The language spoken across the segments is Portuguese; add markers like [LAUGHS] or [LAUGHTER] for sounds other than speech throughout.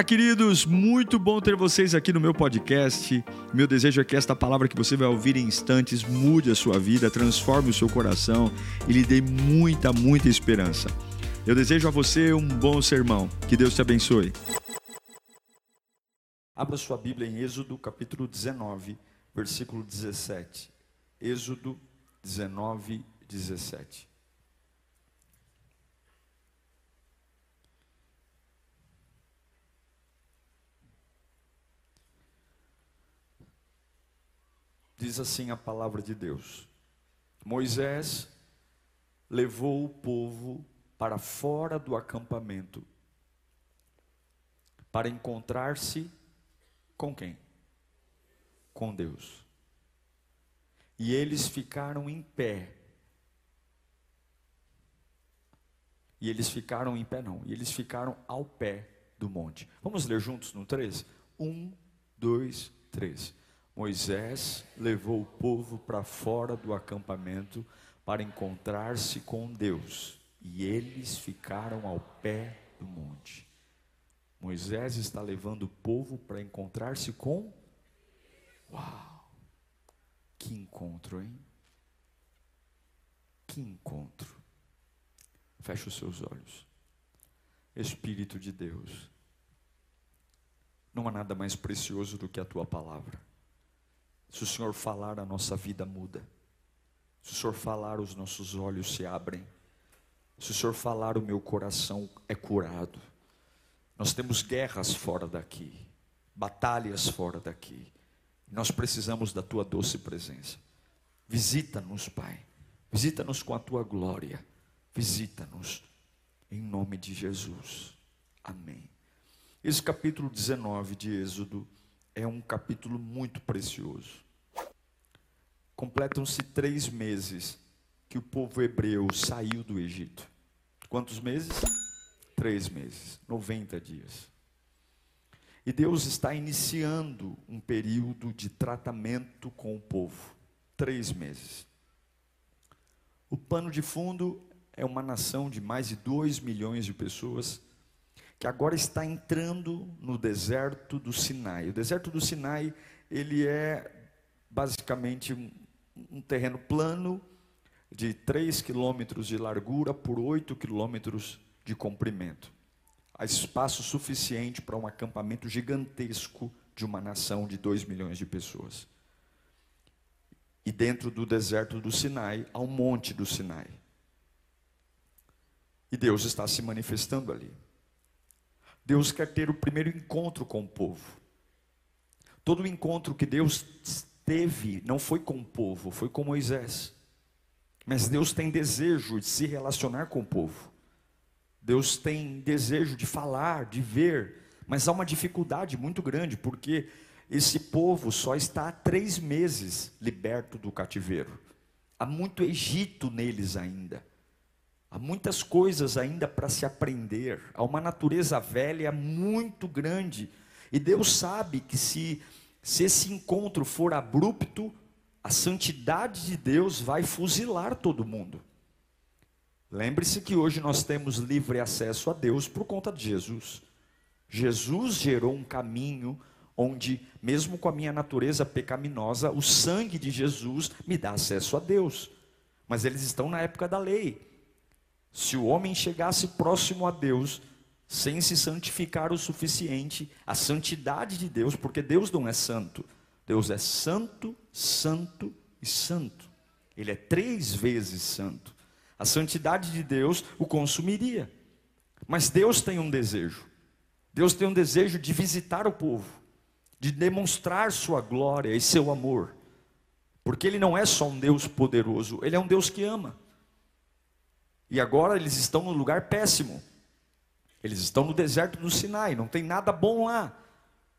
Fala, queridos! Muito bom ter vocês aqui no meu podcast. Meu desejo é que esta palavra que você vai ouvir em instantes mude a sua vida, transforme o seu coração e lhe dê muita, muita esperança. Eu desejo a você um bom sermão. Que Deus te abençoe. Abra sua Bíblia em Êxodo capítulo 19, versículo 17. Êxodo 19, 17. Diz assim a palavra de Deus: Moisés levou o povo para fora do acampamento para encontrar-se com quem? Com Deus. E eles ficaram em pé. E eles ficaram em pé, não. E eles ficaram ao pé do monte. Vamos ler juntos no 13? Um, dois, três. Moisés levou o povo para fora do acampamento para encontrar-se com Deus, e eles ficaram ao pé do monte. Moisés está levando o povo para encontrar-se com. Uau! Que encontro, hein? Que encontro. Feche os seus olhos. Espírito de Deus, não há nada mais precioso do que a tua palavra. Se o Senhor falar, a nossa vida muda. Se o Senhor falar, os nossos olhos se abrem. Se o Senhor falar, o meu coração é curado. Nós temos guerras fora daqui, batalhas fora daqui. Nós precisamos da tua doce presença. Visita-nos, Pai. Visita-nos com a tua glória. Visita-nos em nome de Jesus. Amém. Esse capítulo 19 de Êxodo é um capítulo muito precioso. Completam-se três meses que o povo hebreu saiu do Egito. Quantos meses? Três meses, 90 dias. E Deus está iniciando um período de tratamento com o povo. Três meses. O pano de fundo é uma nação de mais de 2 milhões de pessoas que agora está entrando no deserto do Sinai. O deserto do Sinai, ele é basicamente um, um terreno plano de 3 quilômetros de largura por 8 quilômetros de comprimento. Há espaço suficiente para um acampamento gigantesco de uma nação de 2 milhões de pessoas. E dentro do deserto do Sinai, há um monte do Sinai. E Deus está se manifestando ali. Deus quer ter o primeiro encontro com o povo. Todo encontro que Deus teve não foi com o povo, foi com Moisés. Mas Deus tem desejo de se relacionar com o povo. Deus tem desejo de falar, de ver, mas há uma dificuldade muito grande, porque esse povo só está há três meses liberto do cativeiro. Há muito Egito neles ainda. Há muitas coisas ainda para se aprender, há uma natureza velha muito grande, e Deus sabe que se, se esse encontro for abrupto, a santidade de Deus vai fuzilar todo mundo. Lembre-se que hoje nós temos livre acesso a Deus por conta de Jesus. Jesus gerou um caminho onde, mesmo com a minha natureza pecaminosa, o sangue de Jesus me dá acesso a Deus. Mas eles estão na época da lei. Se o homem chegasse próximo a Deus, sem se santificar o suficiente, a santidade de Deus, porque Deus não é santo, Deus é santo, santo e santo. Ele é três vezes santo. A santidade de Deus o consumiria. Mas Deus tem um desejo. Deus tem um desejo de visitar o povo, de demonstrar sua glória e seu amor. Porque Ele não é só um Deus poderoso, Ele é um Deus que ama. E agora eles estão no lugar péssimo. Eles estão no deserto do Sinai, não tem nada bom lá.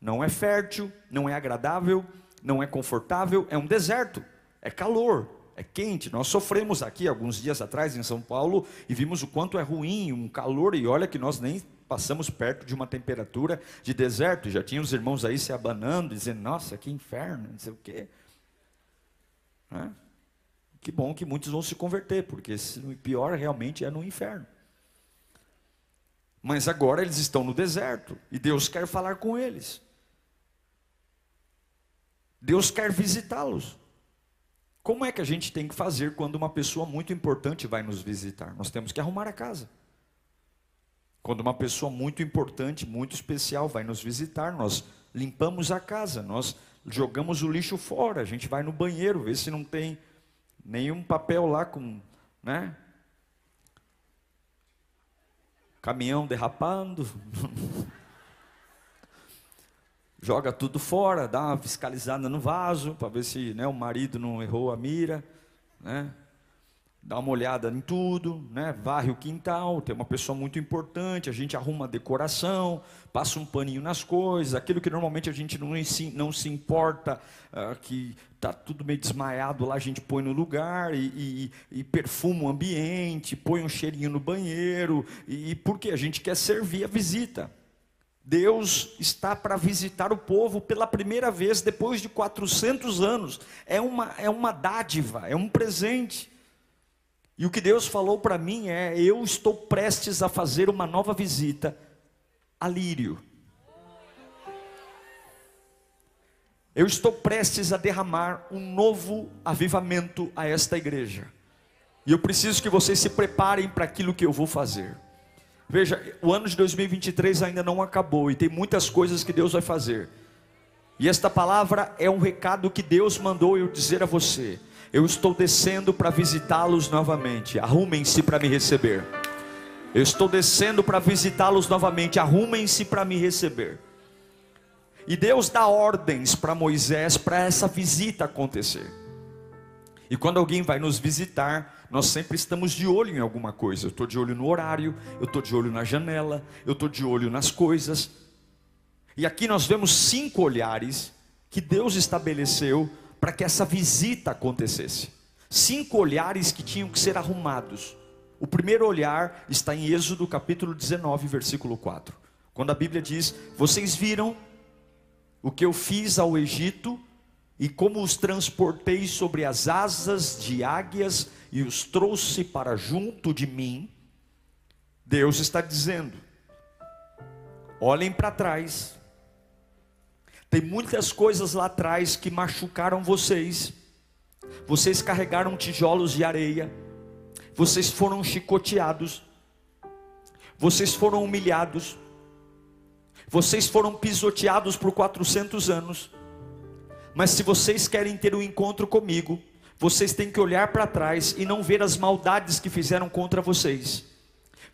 Não é fértil, não é agradável, não é confortável, é um deserto, é calor, é quente. Nós sofremos aqui alguns dias atrás em São Paulo e vimos o quanto é ruim, um calor, e olha que nós nem passamos perto de uma temperatura de deserto. Já tinha os irmãos aí se abanando, dizendo: Nossa, que inferno, não sei o quê. Né? Que bom que muitos vão se converter, porque o pior realmente é no inferno. Mas agora eles estão no deserto e Deus quer falar com eles. Deus quer visitá-los. Como é que a gente tem que fazer quando uma pessoa muito importante vai nos visitar? Nós temos que arrumar a casa. Quando uma pessoa muito importante, muito especial vai nos visitar, nós limpamos a casa, nós jogamos o lixo fora, a gente vai no banheiro, vê se não tem nenhum papel lá com, né? Caminhão derrapando. [LAUGHS] joga tudo fora, dá uma fiscalizada no vaso para ver se né, o marido não errou a mira, né? Dá uma olhada em tudo, né? Varre o quintal, tem uma pessoa muito importante, a gente arruma a decoração, passa um paninho nas coisas, aquilo que normalmente a gente não, não se importa, uh, que está tudo meio desmaiado lá, a gente põe no lugar e, e, e perfuma o ambiente, põe um cheirinho no banheiro, e, e porque a gente quer servir a visita. Deus está para visitar o povo pela primeira vez depois de 400 anos. É uma, é uma dádiva, é um presente. E o que Deus falou para mim é: eu estou prestes a fazer uma nova visita a Lírio. Eu estou prestes a derramar um novo avivamento a esta igreja. E eu preciso que vocês se preparem para aquilo que eu vou fazer. Veja, o ano de 2023 ainda não acabou e tem muitas coisas que Deus vai fazer. E esta palavra é um recado que Deus mandou eu dizer a você. Eu estou descendo para visitá-los novamente. Arrumem-se para me receber. Eu estou descendo para visitá-los novamente. Arrumem-se para me receber. E Deus dá ordens para Moisés para essa visita acontecer. E quando alguém vai nos visitar, nós sempre estamos de olho em alguma coisa. Eu estou de olho no horário, eu estou de olho na janela, eu estou de olho nas coisas. E aqui nós vemos cinco olhares que Deus estabeleceu para que essa visita acontecesse. Cinco olhares que tinham que ser arrumados. O primeiro olhar está em Êxodo capítulo 19, versículo 4. Quando a Bíblia diz: Vocês viram o que eu fiz ao Egito e como os transportei sobre as asas de águias e os trouxe para junto de mim, Deus está dizendo: olhem para trás, tem muitas coisas lá atrás que machucaram vocês, vocês carregaram tijolos de areia, vocês foram chicoteados, vocês foram humilhados, vocês foram pisoteados por 400 anos, mas se vocês querem ter um encontro comigo, vocês têm que olhar para trás e não ver as maldades que fizeram contra vocês.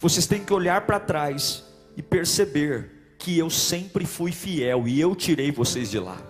Vocês têm que olhar para trás e perceber que eu sempre fui fiel e eu tirei vocês de lá.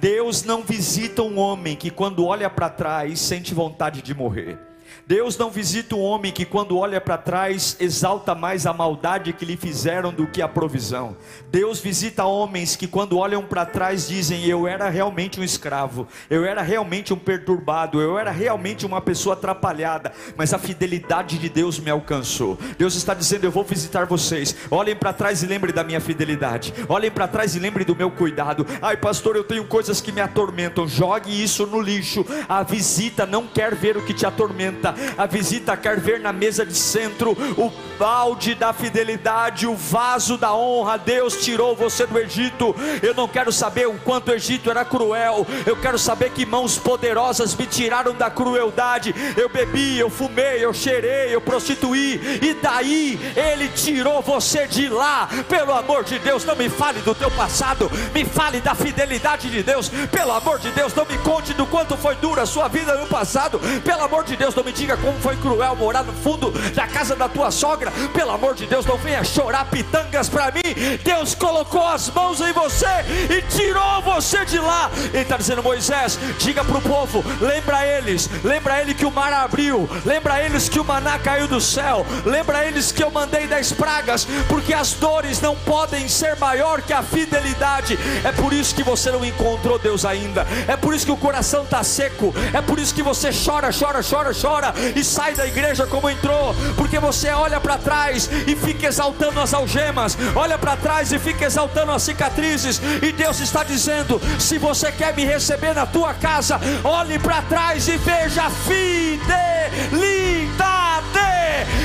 Deus não visita um homem que quando olha para trás sente vontade de morrer. Deus não visita um homem que, quando olha para trás, exalta mais a maldade que lhe fizeram do que a provisão. Deus visita homens que, quando olham para trás, dizem: Eu era realmente um escravo, eu era realmente um perturbado, eu era realmente uma pessoa atrapalhada, mas a fidelidade de Deus me alcançou. Deus está dizendo: Eu vou visitar vocês. Olhem para trás e lembrem da minha fidelidade. Olhem para trás e lembrem do meu cuidado. Ai, pastor, eu tenho coisas que me atormentam. Jogue isso no lixo. A visita não quer ver o que te atormenta a visita quer ver na mesa de centro o balde da fidelidade, o vaso da honra. Deus tirou você do Egito. Eu não quero saber o quanto o Egito era cruel. Eu quero saber que mãos poderosas me tiraram da crueldade. Eu bebi, eu fumei, eu cheirei, eu prostituí. E daí ele tirou você de lá. Pelo amor de Deus, não me fale do teu passado. Me fale da fidelidade de Deus. Pelo amor de Deus, não me conte do quanto foi dura a sua vida no passado. Pelo amor de Deus, não me diga como foi cruel morar no fundo da casa da tua sogra. Pelo amor de Deus, não venha chorar pitangas para mim. Deus colocou as mãos em você e tirou você de lá. Ele está dizendo, Moisés, diga para o povo, lembra eles, lembra ele que o mar abriu, lembra eles que o maná caiu do céu, lembra eles que eu mandei dez pragas, porque as dores não podem ser maior que a fidelidade. É por isso que você não encontrou Deus ainda. É por isso que o coração está seco. É por isso que você chora, chora, chora, chora e sai da igreja como entrou, porque você olha para trás e fica exaltando as algemas, olha para trás e fica exaltando as cicatrizes, e Deus está dizendo: se você quer me receber na tua casa, olhe para trás e veja a fidelidade.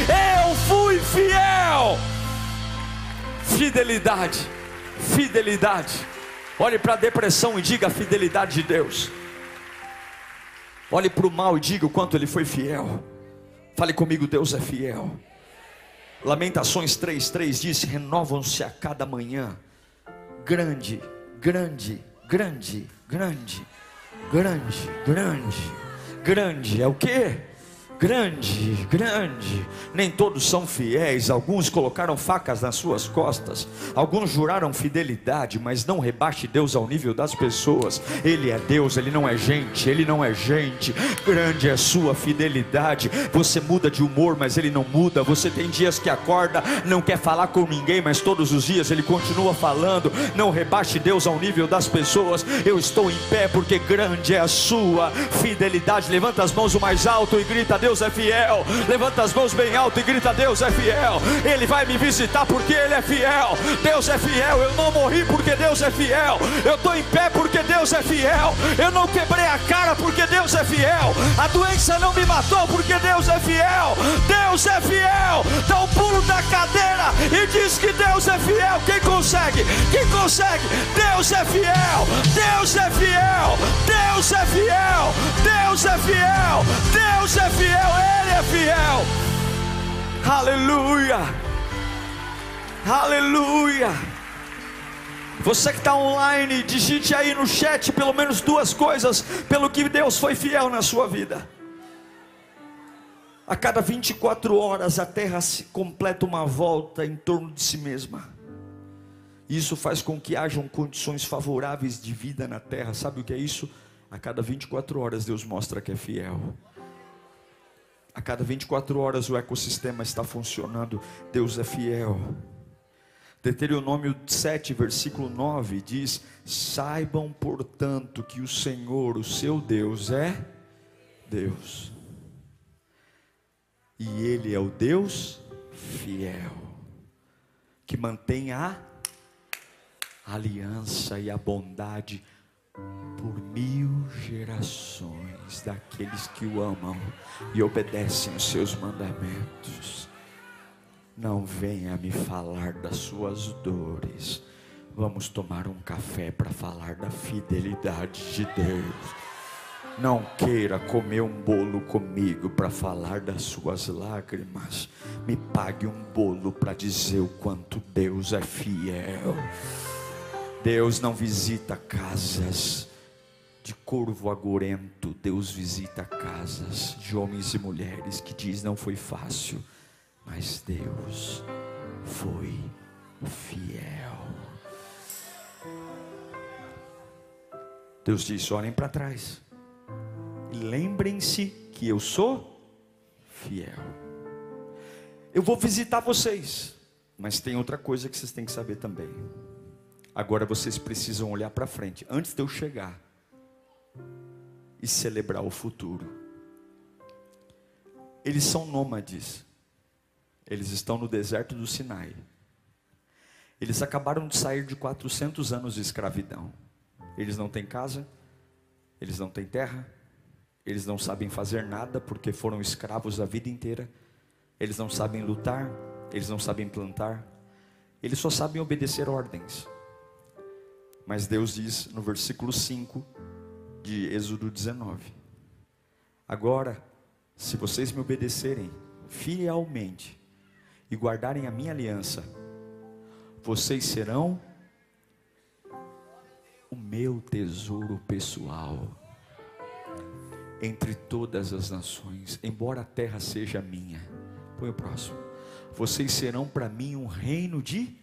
Eu fui fiel. Fidelidade, fidelidade. Olhe para a depressão e diga fidelidade de Deus. Olhe para o mal e diga o quanto ele foi fiel. Fale comigo, Deus é fiel. Lamentações 3:3 diz: "Renovam-se a cada manhã. Grande, grande, grande, grande, grande, grande, grande é o que? Grande, grande. Nem todos são fiéis, alguns colocaram facas nas suas costas, alguns juraram fidelidade, mas não rebaixe Deus ao nível das pessoas. Ele é Deus, ele não é gente, ele não é gente. Grande é sua fidelidade. Você muda de humor, mas ele não muda. Você tem dias que acorda, não quer falar com ninguém, mas todos os dias ele continua falando. Não rebaixe Deus ao nível das pessoas. Eu estou em pé porque grande é a sua fidelidade. Levanta as mãos o mais alto e grita: Deus é fiel. Levanta as mãos bem alto e grita: Deus é fiel. Ele vai me visitar porque Ele é fiel. Deus é fiel. Eu não morri porque Deus é fiel. Eu estou em pé porque Deus é fiel. Eu não quebrei a cara porque Deus é fiel. A doença não me matou porque Deus é fiel. Deus é fiel. Dá um pulo da cadeira e diz que Deus é fiel. Quem consegue? Quem consegue? Deus é fiel. Deus é fiel. Deus é fiel. Deus é fiel. Deus é fiel Ele é fiel. Aleluia, aleluia. Você que está online, digite aí no chat pelo menos duas coisas pelo que Deus foi fiel na sua vida. A cada 24 horas a terra se completa uma volta em torno de si mesma. Isso faz com que hajam condições favoráveis de vida na terra. Sabe o que é isso? A cada 24 horas Deus mostra que é fiel. A cada 24 horas o ecossistema está funcionando. Deus é fiel. Deuteronômio 7, versículo 9 diz: Saibam, portanto, que o Senhor, o seu Deus, é Deus. E Ele é o Deus fiel, que mantém a aliança e a bondade por mil gerações daqueles que o amam e obedecem os seus mandamentos. Não venha me falar das suas dores. Vamos tomar um café para falar da fidelidade de Deus. Não queira comer um bolo comigo para falar das suas lágrimas. Me pague um bolo para dizer o quanto Deus é fiel. Deus não visita casas de corvo agorento, Deus visita casas de homens e mulheres que diz não foi fácil, mas Deus foi fiel. Deus disse: olhem para trás e lembrem-se que eu sou fiel. Eu vou visitar vocês, mas tem outra coisa que vocês têm que saber também. Agora vocês precisam olhar para frente, antes de eu chegar, e celebrar o futuro. Eles são nômades, eles estão no deserto do Sinai. Eles acabaram de sair de 400 anos de escravidão. Eles não têm casa, eles não têm terra, eles não sabem fazer nada porque foram escravos a vida inteira. Eles não sabem lutar, eles não sabem plantar, eles só sabem obedecer ordens. Mas Deus diz no versículo 5 de Êxodo 19: Agora, se vocês me obedecerem fielmente e guardarem a minha aliança, vocês serão o meu tesouro pessoal entre todas as nações, embora a terra seja minha. Põe o próximo. Vocês serão para mim um reino de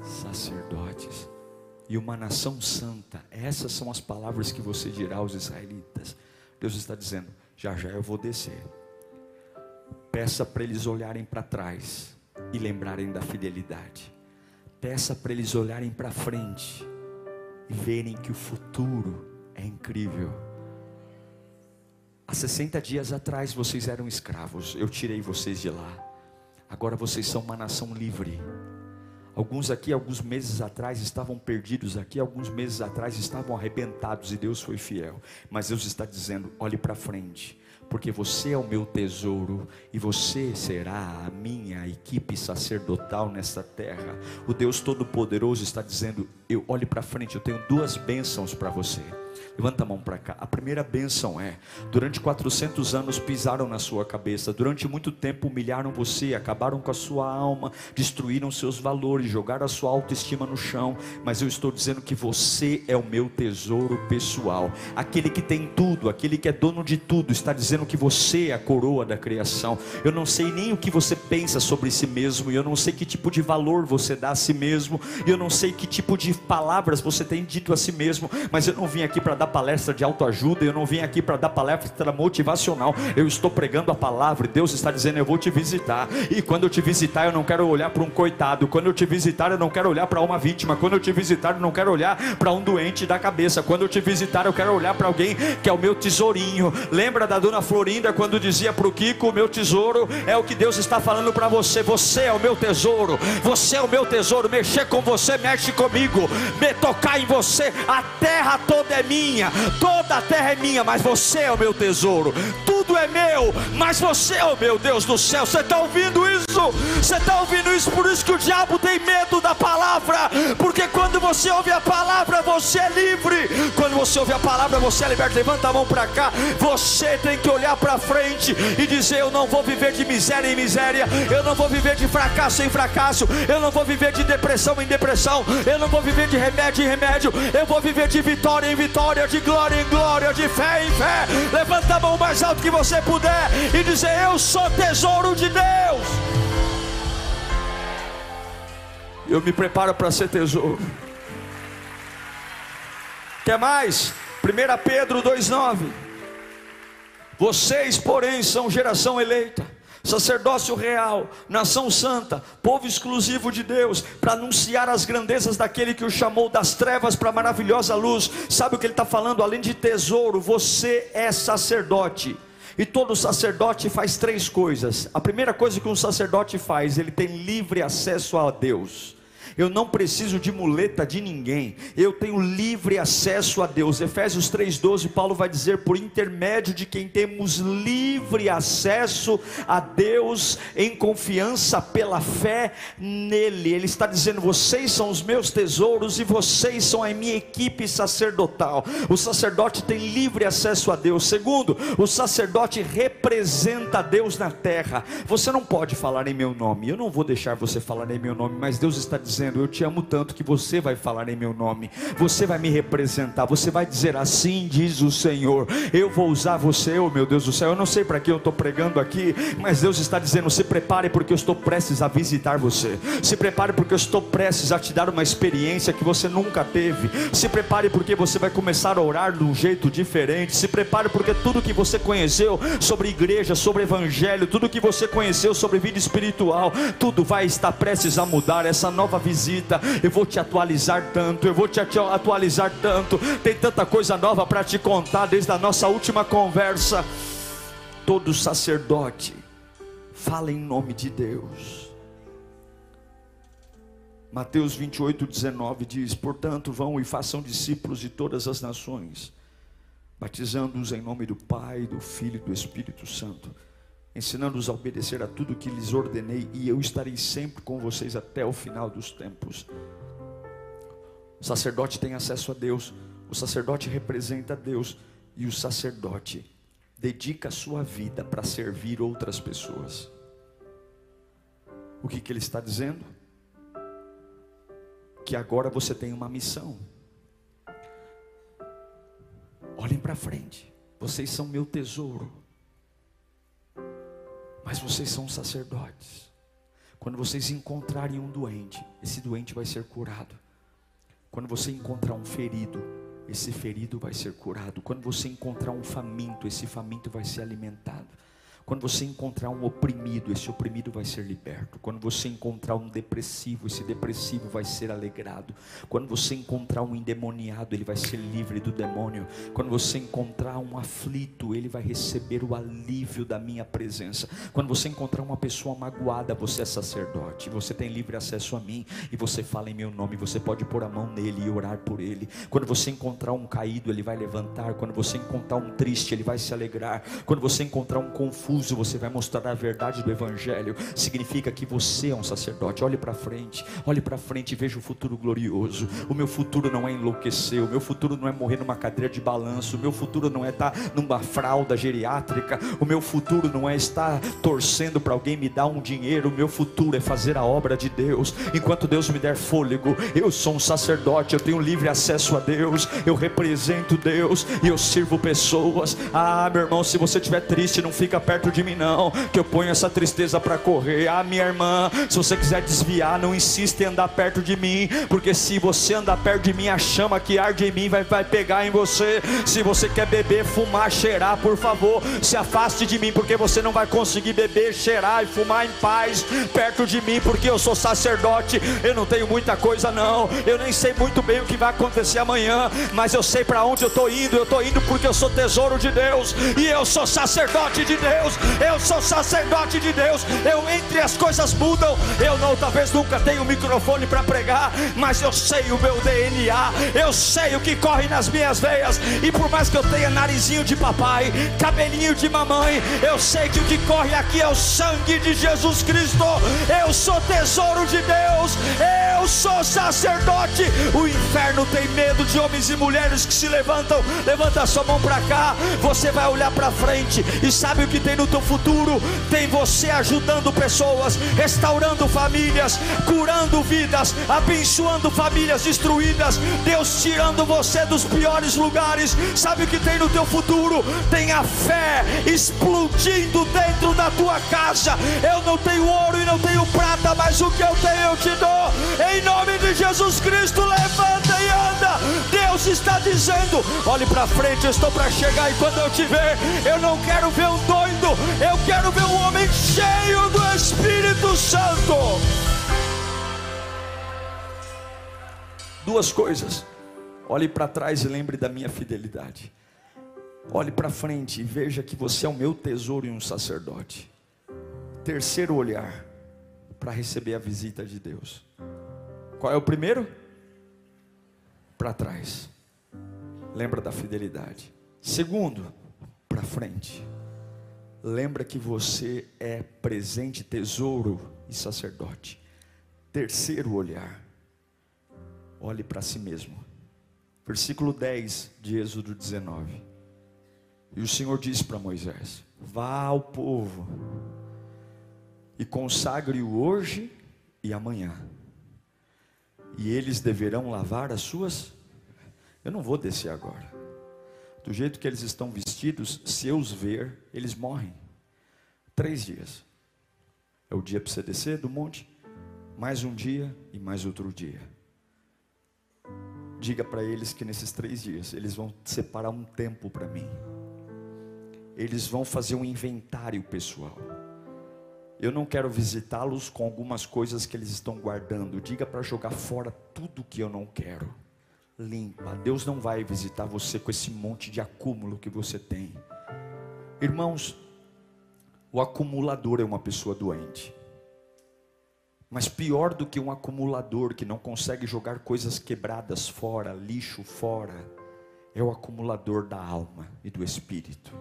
sacerdotes e uma nação santa. Essas são as palavras que você dirá aos israelitas. Deus está dizendo: já já eu vou descer. Peça para eles olharem para trás e lembrarem da fidelidade. Peça para eles olharem para frente e verem que o futuro é incrível. Há 60 dias atrás vocês eram escravos, eu tirei vocês de lá. Agora vocês são uma nação livre. Alguns aqui, alguns meses atrás, estavam perdidos aqui, alguns meses atrás estavam arrebentados e Deus foi fiel. Mas Deus está dizendo: olhe para frente, porque você é o meu tesouro e você será a minha equipe sacerdotal nessa terra. O Deus Todo-Poderoso está dizendo: eu olhe para frente, eu tenho duas bênçãos para você. Levanta a mão para cá. A primeira bênção é: durante 400 anos pisaram na sua cabeça, durante muito tempo humilharam você, acabaram com a sua alma, destruíram seus valores, jogaram a sua autoestima no chão. Mas eu estou dizendo que você é o meu tesouro pessoal. Aquele que tem tudo, aquele que é dono de tudo, está dizendo que você é a coroa da criação. Eu não sei nem o que você pensa sobre si mesmo, e eu não sei que tipo de valor você dá a si mesmo, eu não sei que tipo de palavras você tem dito a si mesmo, mas eu não vim aqui para dar palestra de autoajuda, eu não vim aqui para dar palestra motivacional, eu estou pregando a palavra, e Deus está dizendo: Eu vou te visitar, e quando eu te visitar, eu não quero olhar para um coitado, quando eu te visitar, eu não quero olhar para uma vítima, quando eu te visitar, eu não quero olhar para um doente da cabeça, quando eu te visitar, eu quero olhar para alguém que é o meu tesourinho. Lembra da dona Florinda quando dizia para o Kiko: meu tesouro é o que Deus está falando para você, você é o meu tesouro, você é o meu tesouro, mexer com você, mexe comigo, me tocar em você, a terra toda é minha minha, toda a terra é minha, mas você é o meu tesouro, tudo é meu, mas você é o meu Deus do céu. Você está ouvindo isso? Você está ouvindo isso? Por isso que o diabo tem medo da palavra, porque quando você ouve a palavra, você é livre. Quando você ouve a palavra, você é liberto. Levanta a mão para cá. Você tem que olhar para frente e dizer: Eu não vou viver de miséria em miséria, eu não vou viver de fracasso em fracasso, eu não vou viver de depressão em depressão, eu não vou viver de remédio em remédio, eu vou viver de vitória em vitória glória, de glória em glória, de fé em fé. Levanta a mão mais alto que você puder e dizer: Eu sou tesouro de Deus. Eu me preparo para ser tesouro. Quer mais? 1 Pedro 2,9. Vocês, porém, são geração eleita sacerdócio real, nação santa, povo exclusivo de Deus, para anunciar as grandezas daquele que o chamou das trevas para a maravilhosa luz. Sabe o que ele está falando? Além de tesouro, você é sacerdote. E todo sacerdote faz três coisas. A primeira coisa que um sacerdote faz, ele tem livre acesso a Deus eu não preciso de muleta de ninguém, eu tenho livre acesso a Deus. Efésios 3,12, Paulo vai dizer: por intermédio de quem temos livre acesso a Deus em confiança pela fé nele. Ele está dizendo: vocês são os meus tesouros e vocês são a minha equipe sacerdotal. O sacerdote tem livre acesso a Deus. Segundo, o sacerdote representa Deus na terra. Você não pode falar em meu nome, eu não vou deixar você falar em meu nome, mas Deus está dizendo dizendo: Eu te amo tanto que você vai falar em meu nome, você vai me representar, você vai dizer assim, diz o Senhor. Eu vou usar você, oh meu Deus do céu. Eu não sei para que eu estou pregando aqui, mas Deus está dizendo: Se prepare, porque eu estou prestes a visitar você. Se prepare, porque eu estou prestes a te dar uma experiência que você nunca teve. Se prepare, porque você vai começar a orar de um jeito diferente. Se prepare, porque tudo que você conheceu sobre igreja, sobre evangelho, tudo que você conheceu sobre vida espiritual, tudo vai estar prestes a mudar. Essa nova visão visita, eu vou te atualizar tanto, eu vou te atualizar tanto. Tem tanta coisa nova para te contar desde a nossa última conversa. Todo sacerdote fala em nome de Deus. Mateus 28, 19 diz: Portanto, vão e façam discípulos de todas as nações, batizando-os em nome do Pai, do Filho e do Espírito Santo ensinando-os a obedecer a tudo que lhes ordenei, e eu estarei sempre com vocês até o final dos tempos. O sacerdote tem acesso a Deus, o sacerdote representa Deus, e o sacerdote dedica a sua vida para servir outras pessoas. O que, que ele está dizendo? Que agora você tem uma missão. Olhem para frente, vocês são meu tesouro. Mas vocês são sacerdotes. Quando vocês encontrarem um doente, esse doente vai ser curado. Quando você encontrar um ferido, esse ferido vai ser curado. Quando você encontrar um faminto, esse faminto vai ser alimentado. Quando você encontrar um oprimido, esse oprimido vai ser liberto. Quando você encontrar um depressivo, esse depressivo vai ser alegrado. Quando você encontrar um endemoniado, ele vai ser livre do demônio. Quando você encontrar um aflito, ele vai receber o alívio da minha presença. Quando você encontrar uma pessoa magoada, você é sacerdote, você tem livre acesso a mim e você fala em meu nome, você pode pôr a mão nele e orar por ele. Quando você encontrar um caído, ele vai levantar. Quando você encontrar um triste, ele vai se alegrar. Quando você encontrar um confuso, você vai mostrar a verdade do Evangelho. Significa que você é um sacerdote. Olhe para frente, olhe para frente e veja o futuro glorioso. O meu futuro não é enlouquecer, o meu futuro não é morrer numa cadeira de balanço, o meu futuro não é estar numa fralda geriátrica, o meu futuro não é estar torcendo para alguém me dar um dinheiro, o meu futuro é fazer a obra de Deus. Enquanto Deus me der fôlego, eu sou um sacerdote, eu tenho livre acesso a Deus, eu represento Deus e eu sirvo pessoas. Ah, meu irmão, se você estiver triste, não fica perto perto de mim, não, que eu ponho essa tristeza para correr. Ah, minha irmã, se você quiser desviar, não insista em andar perto de mim, porque se você andar perto de mim, a chama que arde em mim vai, vai pegar em você. Se você quer beber, fumar, cheirar, por favor, se afaste de mim, porque você não vai conseguir beber, cheirar e fumar em paz perto de mim, porque eu sou sacerdote, eu não tenho muita coisa, não, eu nem sei muito bem o que vai acontecer amanhã, mas eu sei para onde eu estou indo, eu estou indo porque eu sou tesouro de Deus e eu sou sacerdote de Deus. Deus, eu sou sacerdote de Deus. Eu entre as coisas mudam. Eu não talvez nunca tenha um microfone para pregar, mas eu sei o meu DNA. Eu sei o que corre nas minhas veias. E por mais que eu tenha narizinho de papai, cabelinho de mamãe, eu sei que o que corre aqui é o sangue de Jesus Cristo. Eu sou tesouro de Deus. Eu sou sacerdote. O inferno tem medo de homens e mulheres que se levantam. Levanta sua mão para cá. Você vai olhar para frente e sabe o que tem teu futuro, tem você ajudando pessoas, restaurando famílias, curando vidas, abençoando famílias destruídas, Deus tirando você dos piores lugares. Sabe o que tem no teu futuro? Tem a fé explodindo dentro da tua casa. Eu não tenho ouro e não tenho prata, mas o que eu tenho eu te dou. Em nome de Jesus Cristo, levanta e anda. Deus está dizendo: olhe para frente, eu estou para chegar e quando eu te ver, eu não quero ver um doido eu quero ver um homem cheio do Espírito Santo. Duas coisas. Olhe para trás e lembre da minha fidelidade. Olhe para frente e veja que você é o meu tesouro e um sacerdote. Terceiro olhar para receber a visita de Deus. Qual é o primeiro? Para trás. Lembra da fidelidade. Segundo, para frente lembra que você é presente, tesouro e sacerdote. Terceiro olhar, olhe para si mesmo. Versículo 10 de Êxodo 19. E o Senhor disse para Moisés: Vá ao povo e consagre-o hoje e amanhã, e eles deverão lavar as suas. Eu não vou descer agora do jeito que eles estão vestidos, se eu os ver, eles morrem. Três dias. É o dia para você descer do monte, mais um dia e mais outro dia. Diga para eles que nesses três dias eles vão separar um tempo para mim. Eles vão fazer um inventário pessoal. Eu não quero visitá-los com algumas coisas que eles estão guardando. Diga para jogar fora tudo que eu não quero limpa. Deus não vai visitar você com esse monte de acúmulo que você tem. Irmãos, o acumulador é uma pessoa doente. Mas pior do que um acumulador que não consegue jogar coisas quebradas fora, lixo fora, é o acumulador da alma e do espírito.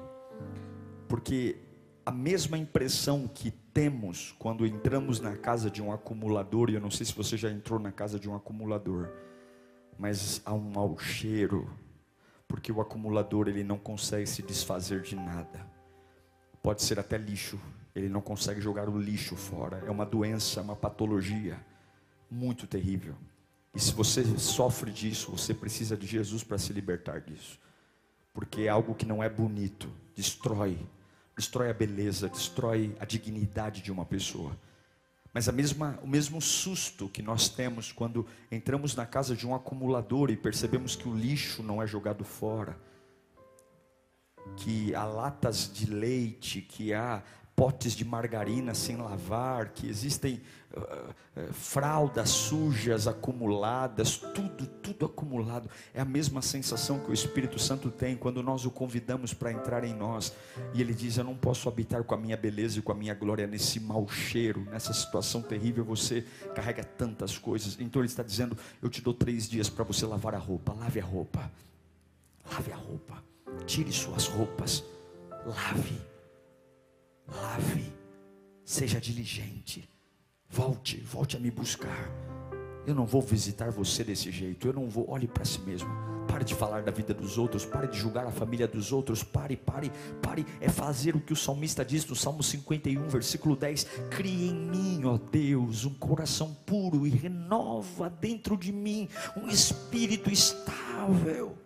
Porque a mesma impressão que temos quando entramos na casa de um acumulador, e eu não sei se você já entrou na casa de um acumulador, mas há um mau cheiro, porque o acumulador ele não consegue se desfazer de nada. Pode ser até lixo, ele não consegue jogar o lixo fora. É uma doença, uma patologia muito terrível. E se você sofre disso, você precisa de Jesus para se libertar disso. Porque é algo que não é bonito, destrói, destrói a beleza, destrói a dignidade de uma pessoa. Mas a mesma, o mesmo susto que nós temos quando entramos na casa de um acumulador e percebemos que o lixo não é jogado fora. que há latas de leite, que há potes de margarina sem lavar, que existem uh, uh, fraldas sujas acumuladas, tudo, tudo acumulado. É a mesma sensação que o Espírito Santo tem quando nós o convidamos para entrar em nós. E ele diz: Eu não posso habitar com a minha beleza e com a minha glória nesse mau cheiro, nessa situação terrível. Você carrega tantas coisas. Então ele está dizendo: Eu te dou três dias para você lavar a roupa. Lave a roupa. Lave a roupa. Tire suas roupas. Lave lave, seja diligente, volte, volte a me buscar. Eu não vou visitar você desse jeito, eu não vou, olhe para si mesmo. Pare de falar da vida dos outros, pare de julgar a família dos outros, pare, pare, pare. É fazer o que o salmista diz no Salmo 51, versículo 10: Crie em mim, ó Deus, um coração puro e renova dentro de mim um espírito estável.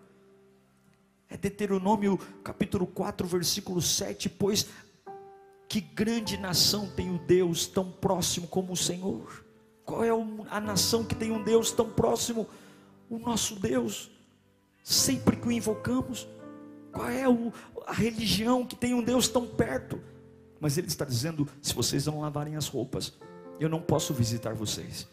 É Deuteronômio capítulo 4, versículo 7, pois que grande nação tem o Deus tão próximo como o Senhor? Qual é a nação que tem um Deus tão próximo? O nosso Deus, sempre que o invocamos. Qual é a religião que tem um Deus tão perto? Mas Ele está dizendo: se vocês não lavarem as roupas, eu não posso visitar vocês.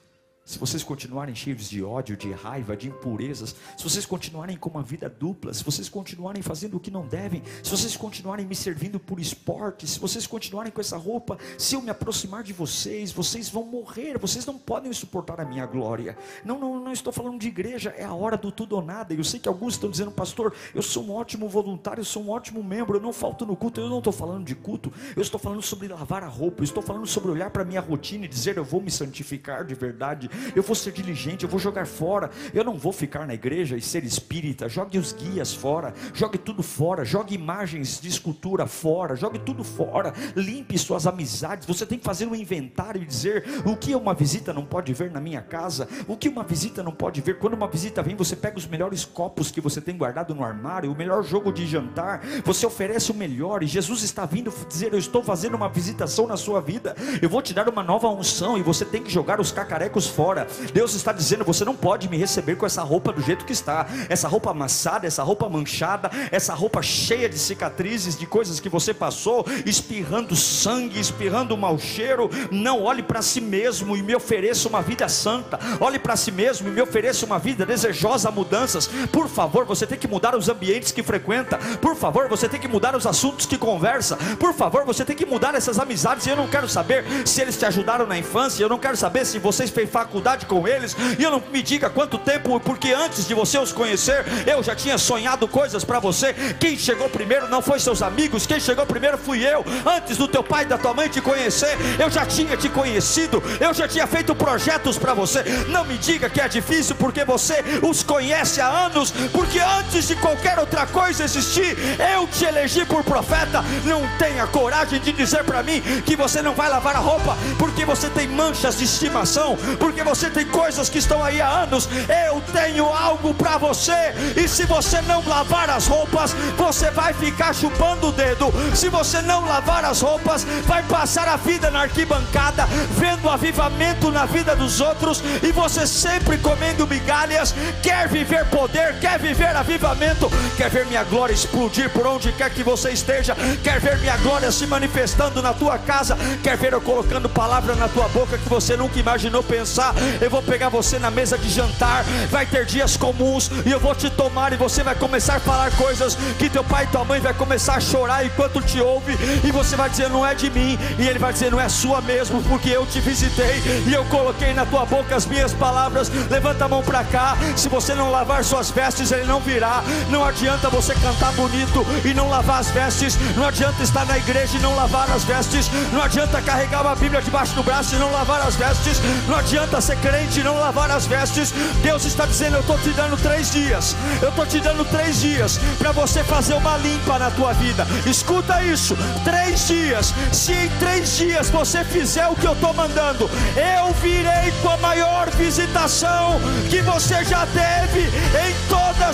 Se vocês continuarem cheios de ódio, de raiva, de impurezas, se vocês continuarem com uma vida dupla, se vocês continuarem fazendo o que não devem, se vocês continuarem me servindo por esporte, se vocês continuarem com essa roupa, se eu me aproximar de vocês, vocês vão morrer, vocês não podem suportar a minha glória. Não, não, não estou falando de igreja, é a hora do tudo ou nada. Eu sei que alguns estão dizendo, pastor, eu sou um ótimo voluntário, eu sou um ótimo membro, eu não falto no culto, eu não estou falando de culto, eu estou falando sobre lavar a roupa, eu estou falando sobre olhar para a minha rotina e dizer, eu vou me santificar de verdade eu vou ser diligente, eu vou jogar fora, eu não vou ficar na igreja e ser espírita. Jogue os guias fora, jogue tudo fora, jogue imagens de escultura fora, jogue tudo fora, limpe suas amizades. Você tem que fazer um inventário e dizer o que uma visita não pode ver na minha casa, o que uma visita não pode ver. Quando uma visita vem, você pega os melhores copos que você tem guardado no armário, o melhor jogo de jantar, você oferece o melhor, e Jesus está vindo dizer: Eu estou fazendo uma visitação na sua vida, eu vou te dar uma nova unção, e você tem que jogar os cacarecos fora. Deus está dizendo: você não pode me receber com essa roupa do jeito que está, essa roupa amassada, essa roupa manchada, essa roupa cheia de cicatrizes, de coisas que você passou, espirrando sangue, espirrando mau cheiro. Não olhe para si mesmo e me ofereça uma vida santa. Olhe para si mesmo e me ofereça uma vida desejosa a mudanças. Por favor, você tem que mudar os ambientes que frequenta. Por favor, você tem que mudar os assuntos que conversa. Por favor, você tem que mudar essas amizades. Eu não quero saber se eles te ajudaram na infância. Eu não quero saber se vocês fez faculdade intimidade com eles, e eu não me diga quanto tempo, porque antes de você os conhecer, eu já tinha sonhado coisas para você. Quem chegou primeiro não foi seus amigos, quem chegou primeiro fui eu. Antes do teu pai e da tua mãe te conhecer, eu já tinha te conhecido, eu já tinha feito projetos para você. Não me diga que é difícil, porque você os conhece há anos, porque antes de qualquer outra coisa existir, eu te elegi por profeta. Não tenha coragem de dizer para mim que você não vai lavar a roupa, porque você tem manchas de estimação, porque você tem coisas que estão aí há anos. Eu tenho algo para você. E se você não lavar as roupas, você vai ficar chupando o dedo. Se você não lavar as roupas, vai passar a vida na arquibancada, vendo avivamento na vida dos outros. E você sempre comendo migalhas. Quer viver poder, quer viver avivamento, quer ver minha glória explodir por onde quer que você esteja. Quer ver minha glória se manifestando na tua casa. Quer ver eu colocando palavra na tua boca que você nunca imaginou pensar eu vou pegar você na mesa de jantar, vai ter dias comuns, e eu vou te tomar, e você vai começar a falar coisas que teu pai e tua mãe vai começar a chorar enquanto te ouve, e você vai dizer, não é de mim, e ele vai dizer, não é sua mesmo, porque eu te visitei, e eu coloquei na tua boca as minhas palavras, levanta a mão para cá, se você não lavar suas vestes, ele não virá, não adianta você cantar bonito e não lavar as vestes, não adianta estar na igreja e não lavar as vestes, não adianta carregar uma Bíblia debaixo do braço e não lavar as vestes, não adianta ser crente crente não lavar as vestes, Deus está dizendo: Eu estou te dando três dias, eu estou te dando três dias para você fazer uma limpa na tua vida. Escuta isso: três dias. Se em três dias você fizer o que eu estou mandando, eu virei com a maior visitação que você já teve em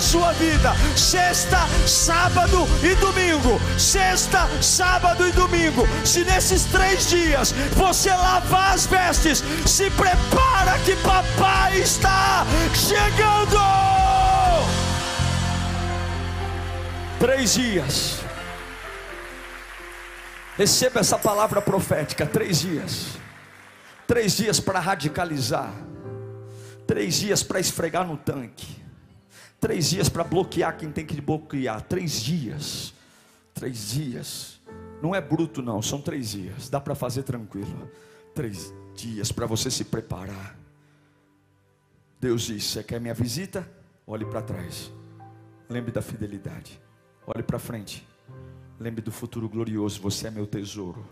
sua vida. Sexta, sábado e domingo. Sexta, sábado e domingo. Se nesses três dias você lavar as vestes, se prepara que papai está chegando. Três dias, Receba essa palavra profética. Três dias. Três dias para radicalizar. Três dias para esfregar no tanque. Três dias para bloquear quem tem que bloquear. Três dias. Três dias. Não é bruto, não. São três dias. Dá para fazer tranquilo. Três dias para você se preparar. Deus diz: Você quer minha visita? Olhe para trás. Lembre da fidelidade. Olhe para frente. Lembre do futuro glorioso. Você é meu tesouro.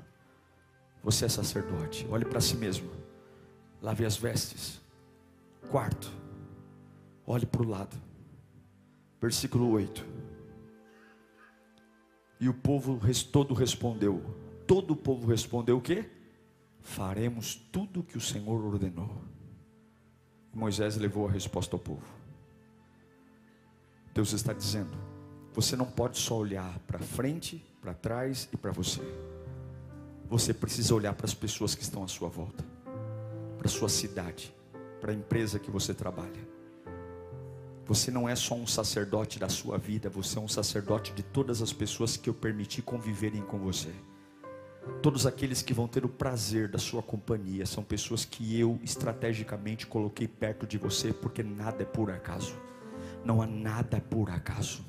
Você é sacerdote. Olhe para si mesmo. Lave as vestes. Quarto. Olhe para o lado. Versículo 8. E o povo todo respondeu. Todo o povo respondeu o quê? Faremos tudo o que o Senhor ordenou. Moisés levou a resposta ao povo. Deus está dizendo: você não pode só olhar para frente, para trás e para você. Você precisa olhar para as pessoas que estão à sua volta, para a sua cidade, para a empresa que você trabalha. Você não é só um sacerdote da sua vida, você é um sacerdote de todas as pessoas que eu permiti conviverem com você. Todos aqueles que vão ter o prazer da sua companhia são pessoas que eu estrategicamente coloquei perto de você, porque nada é por acaso. Não há nada por acaso.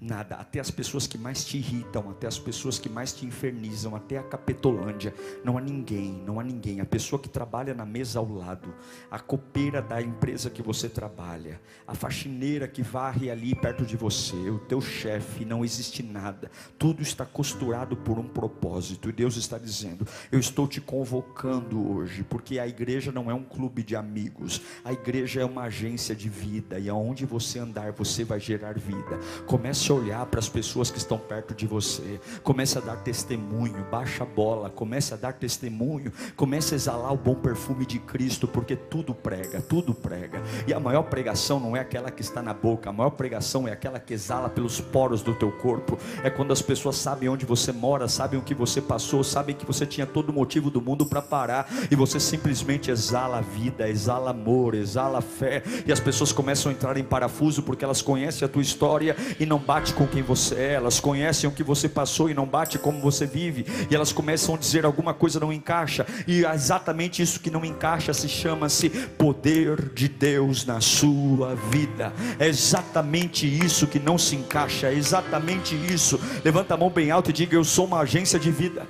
Nada, até as pessoas que mais te irritam, até as pessoas que mais te infernizam, até a capetolândia, não há ninguém, não há ninguém. A pessoa que trabalha na mesa ao lado, a copeira da empresa que você trabalha, a faxineira que varre ali perto de você, o teu chefe, não existe nada. Tudo está costurado por um propósito. E Deus está dizendo: Eu estou te convocando hoje, porque a igreja não é um clube de amigos, a igreja é uma agência de vida, e aonde você andar, você vai gerar vida. Comece Comece a olhar para as pessoas que estão perto de você. Comece a dar testemunho. Baixa a bola. Comece a dar testemunho. Comece a exalar o bom perfume de Cristo, porque tudo prega, tudo prega. E a maior pregação não é aquela que está na boca. A maior pregação é aquela que exala pelos poros do teu corpo. É quando as pessoas sabem onde você mora, sabem o que você passou, sabem que você tinha todo o motivo do mundo para parar e você simplesmente exala a vida, exala amor, exala fé e as pessoas começam a entrar em parafuso porque elas conhecem a tua história e não bate bate com quem você é, elas conhecem o que você passou e não bate como você vive, e elas começam a dizer alguma coisa não encaixa, e é exatamente isso que não encaixa se chama-se poder de Deus na sua vida. É exatamente isso que não se encaixa, é exatamente isso. Levanta a mão bem alto e diga: Eu sou uma agência de vida.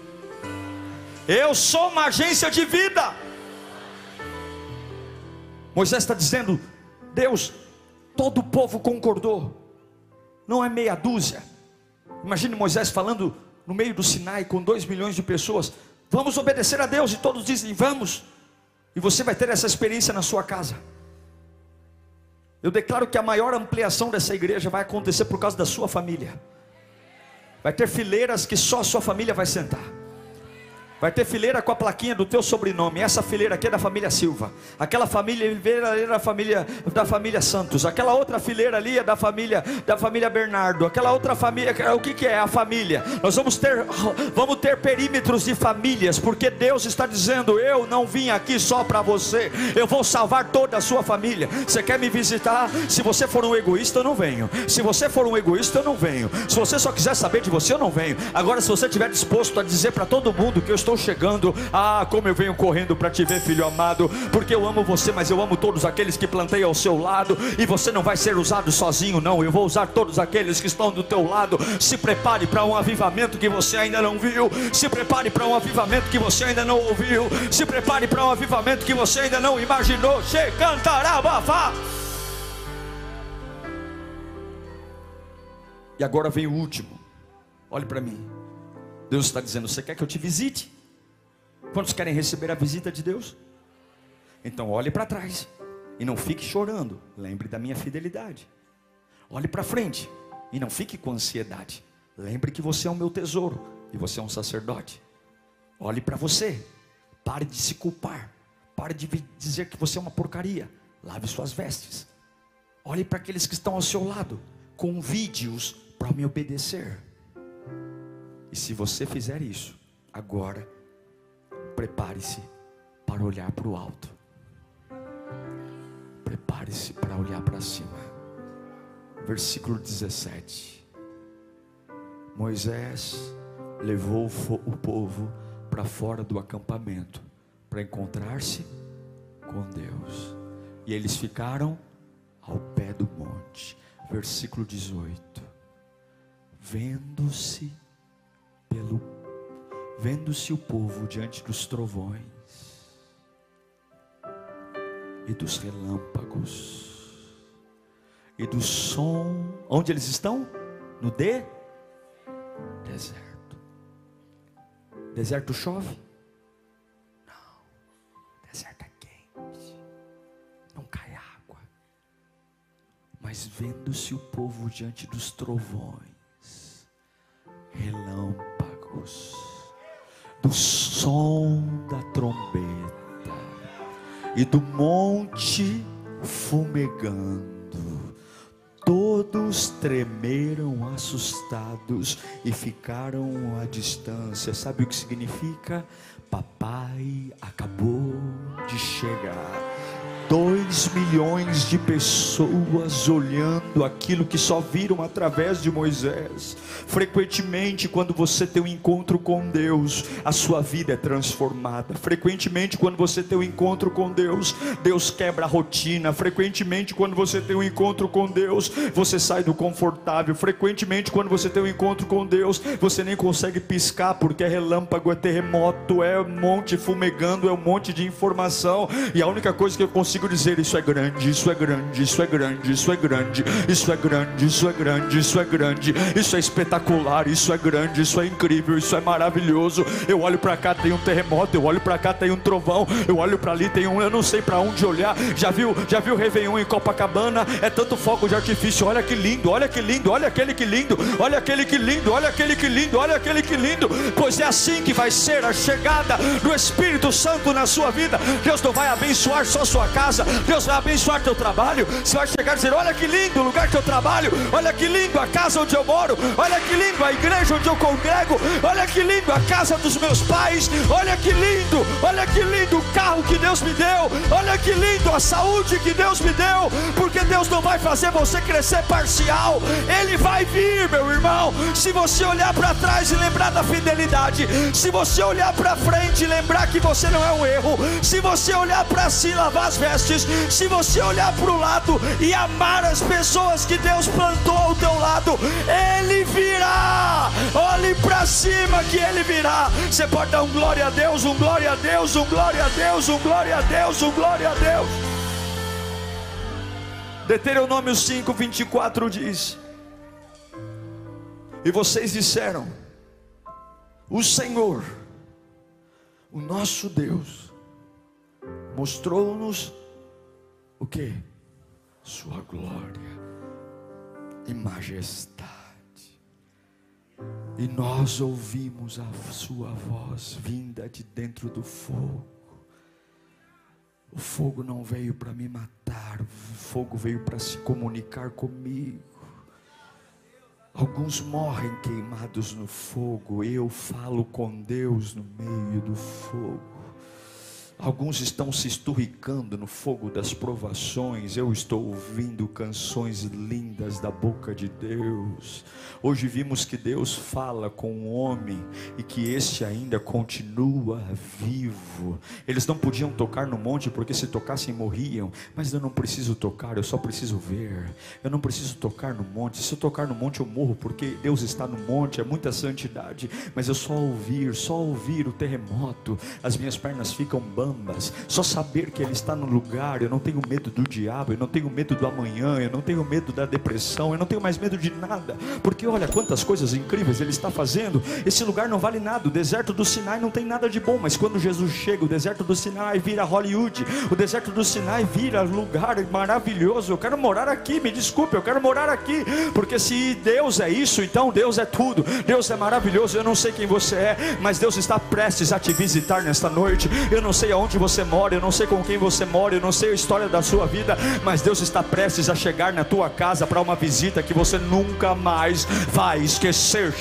Eu sou uma agência de vida. Moisés está dizendo: Deus, todo o povo concordou não é meia dúzia. Imagine Moisés falando no meio do Sinai com dois milhões de pessoas: vamos obedecer a Deus, e todos dizem vamos, e você vai ter essa experiência na sua casa. Eu declaro que a maior ampliação dessa igreja vai acontecer por causa da sua família. Vai ter fileiras que só a sua família vai sentar. Vai ter fileira com a plaquinha do teu sobrenome. Essa fileira aqui é da família Silva. Aquela família é da família da família Santos. Aquela outra fileira ali é da família da família Bernardo. Aquela outra família, o que, que é a família? Nós vamos ter vamos ter perímetros de famílias, porque Deus está dizendo: eu não vim aqui só para você. Eu vou salvar toda a sua família. Você quer me visitar? Se você for um egoísta, eu não venho. Se você for um egoísta, eu não venho. Se você só quiser saber de você, eu não venho. Agora, se você estiver disposto a dizer para todo mundo que eu estou estou chegando. Ah, como eu venho correndo para te ver, filho amado, porque eu amo você, mas eu amo todos aqueles que plantei ao seu lado, e você não vai ser usado sozinho, não. Eu vou usar todos aqueles que estão do teu lado. Se prepare para um avivamento que você ainda não viu. Se prepare para um avivamento que você ainda não ouviu. Se prepare para um avivamento que você ainda não imaginou. Che cantará, bafá. E agora vem o último. Olhe para mim. Deus está dizendo: Você quer que eu te visite? Quantos querem receber a visita de Deus? Então olhe para trás e não fique chorando. Lembre da minha fidelidade. Olhe para frente e não fique com ansiedade. Lembre que você é o meu tesouro e você é um sacerdote. Olhe para você. Pare de se culpar. Pare de dizer que você é uma porcaria. Lave suas vestes. Olhe para aqueles que estão ao seu lado. Convide-os para me obedecer. E se você fizer isso, agora prepare-se para olhar para o alto. Prepare-se para olhar para cima. Versículo 17. Moisés levou o povo para fora do acampamento para encontrar-se com Deus. E eles ficaram ao pé do monte. Versículo 18. Vendo-se pelo vendo-se o povo diante dos trovões e dos relâmpagos e do som, onde eles estão? No de deserto. Deserto chove? Não. Deserto é quente. Não cai água. Mas vendo-se o povo diante dos trovões, relâmpagos, do som da trombeta e do monte fumegando. Todos tremeram assustados e ficaram à distância. Sabe o que significa? Papai acabou de chegar. Dois milhões de pessoas olhando aquilo que só viram através de Moisés. Frequentemente, quando você tem um encontro com Deus, a sua vida é transformada. Frequentemente, quando você tem um encontro com Deus, Deus quebra a rotina. Frequentemente, quando você tem um encontro com Deus, você sai do confortável. Frequentemente, quando você tem um encontro com Deus, você nem consegue piscar porque é relâmpago, é terremoto, é monte fumegando, é um monte de informação. E a única coisa que eu consigo consigo dizer: Isso é grande, isso é grande, isso é grande, isso é grande, isso é grande, isso é grande, isso é grande, isso é espetacular, isso é grande, isso é incrível, isso é maravilhoso. Eu olho para cá, tem um terremoto, eu olho para cá, tem um trovão, eu olho para ali, tem um, eu não sei para onde olhar. Já viu, já viu Réveillon em Copacabana? É tanto fogo de artifício, olha que lindo, olha que lindo, olha aquele que lindo, olha aquele que lindo, olha aquele que lindo, olha aquele que lindo, pois é assim que vai ser a chegada do Espírito Santo na sua vida. Deus não vai abençoar só sua casa casa, Deus vai abençoar teu trabalho. Você vai chegar e dizer: Olha que lindo o lugar que eu trabalho, olha que lindo a casa onde eu moro, olha que lindo a igreja onde eu congrego, olha que lindo a casa dos meus pais, olha que lindo, olha que lindo o carro que Deus me deu, olha que lindo a saúde que Deus me deu, porque Deus não vai fazer você crescer parcial, Ele vai vir, meu irmão. Se você olhar para trás e lembrar da fidelidade, se você olhar para frente e lembrar que você não é um erro, se você olhar para si lavar as vestes vestes, se você olhar para o lado e amar as pessoas que Deus plantou ao teu lado, Ele virá. Olhe para cima que Ele virá. Você pode dar um glória a Deus, um glória a Deus, um glória a Deus, um glória a Deus, um glória a Deus. Deuteronômio 5, 24 diz: E vocês disseram: O Senhor, o nosso Deus, mostrou-nos o que? Sua glória e majestade. E nós ouvimos a sua voz vinda de dentro do fogo. O fogo não veio para me matar, o fogo veio para se comunicar comigo. Alguns morrem queimados no fogo, eu falo com Deus no meio do fogo. Alguns estão se esturricando no fogo das provações. Eu estou ouvindo canções lindas da boca de Deus. Hoje vimos que Deus fala com o homem e que este ainda continua vivo. Eles não podiam tocar no monte porque se tocassem morriam. Mas eu não preciso tocar, eu só preciso ver. Eu não preciso tocar no monte. Se eu tocar no monte eu morro porque Deus está no monte. É muita santidade. Mas eu só ouvir, só ouvir o terremoto. As minhas pernas ficam bambas só saber que Ele está no lugar, eu não tenho medo do diabo, eu não tenho medo do amanhã, eu não tenho medo da depressão, eu não tenho mais medo de nada, porque olha quantas coisas incríveis Ele está fazendo. Esse lugar não vale nada, o deserto do Sinai não tem nada de bom, mas quando Jesus chega, o deserto do Sinai vira Hollywood, o deserto do Sinai vira lugar maravilhoso. Eu quero morar aqui, me desculpe, eu quero morar aqui, porque se Deus é isso, então Deus é tudo, Deus é maravilhoso. Eu não sei quem você é, mas Deus está prestes a te visitar nesta noite. Eu não sei aonde você mora, eu não sei com quem você mora, eu não sei a história da sua vida, mas Deus está prestes a chegar na tua casa para uma visita que você nunca mais vai esquecer.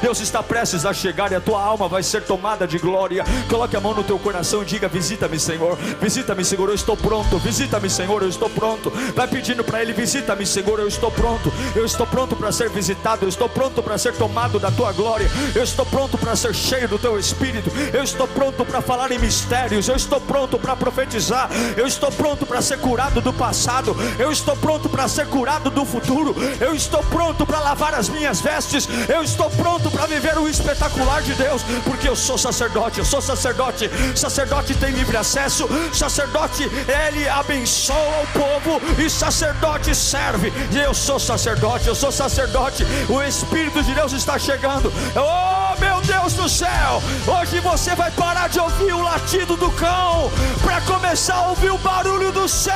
Deus está prestes a chegar e a tua alma vai ser tomada de glória. Coloque a mão no teu coração e diga: Visita-me, Senhor. Visita-me, Senhor. Eu estou pronto. Visita-me, Senhor. Eu estou pronto. Vai pedindo para Ele: Visita-me, Senhor. Eu estou pronto. Eu estou pronto para ser visitado. Eu estou pronto para ser tomado da tua glória. Eu estou pronto para ser cheio do teu espírito. Eu estou pronto para falar em mistérios. Eu estou pronto para profetizar. Eu estou pronto para ser curado do passado. Eu estou pronto para ser curado do futuro. Eu estou pronto para lavar as minhas vestes. Eu estou pronto para viver o espetacular de Deus, porque eu sou sacerdote. Eu sou sacerdote. Sacerdote tem livre acesso. Sacerdote, ele abençoa o povo e sacerdote serve. E eu sou sacerdote. Eu sou sacerdote. O Espírito de Deus está chegando. Oh, meu Deus do céu! Hoje você vai parar de ouvir o latido do cão para começar a ouvir o barulho do céu.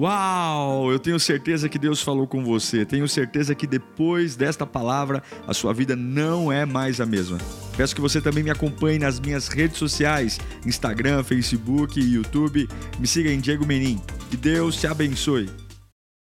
Uau! Eu tenho certeza que Deus falou com você. Tenho certeza que depois desta palavra a sua vida não é mais a mesma. Peço que você também me acompanhe nas minhas redes sociais: Instagram, Facebook YouTube. Me siga em Diego Menin. Que Deus te abençoe.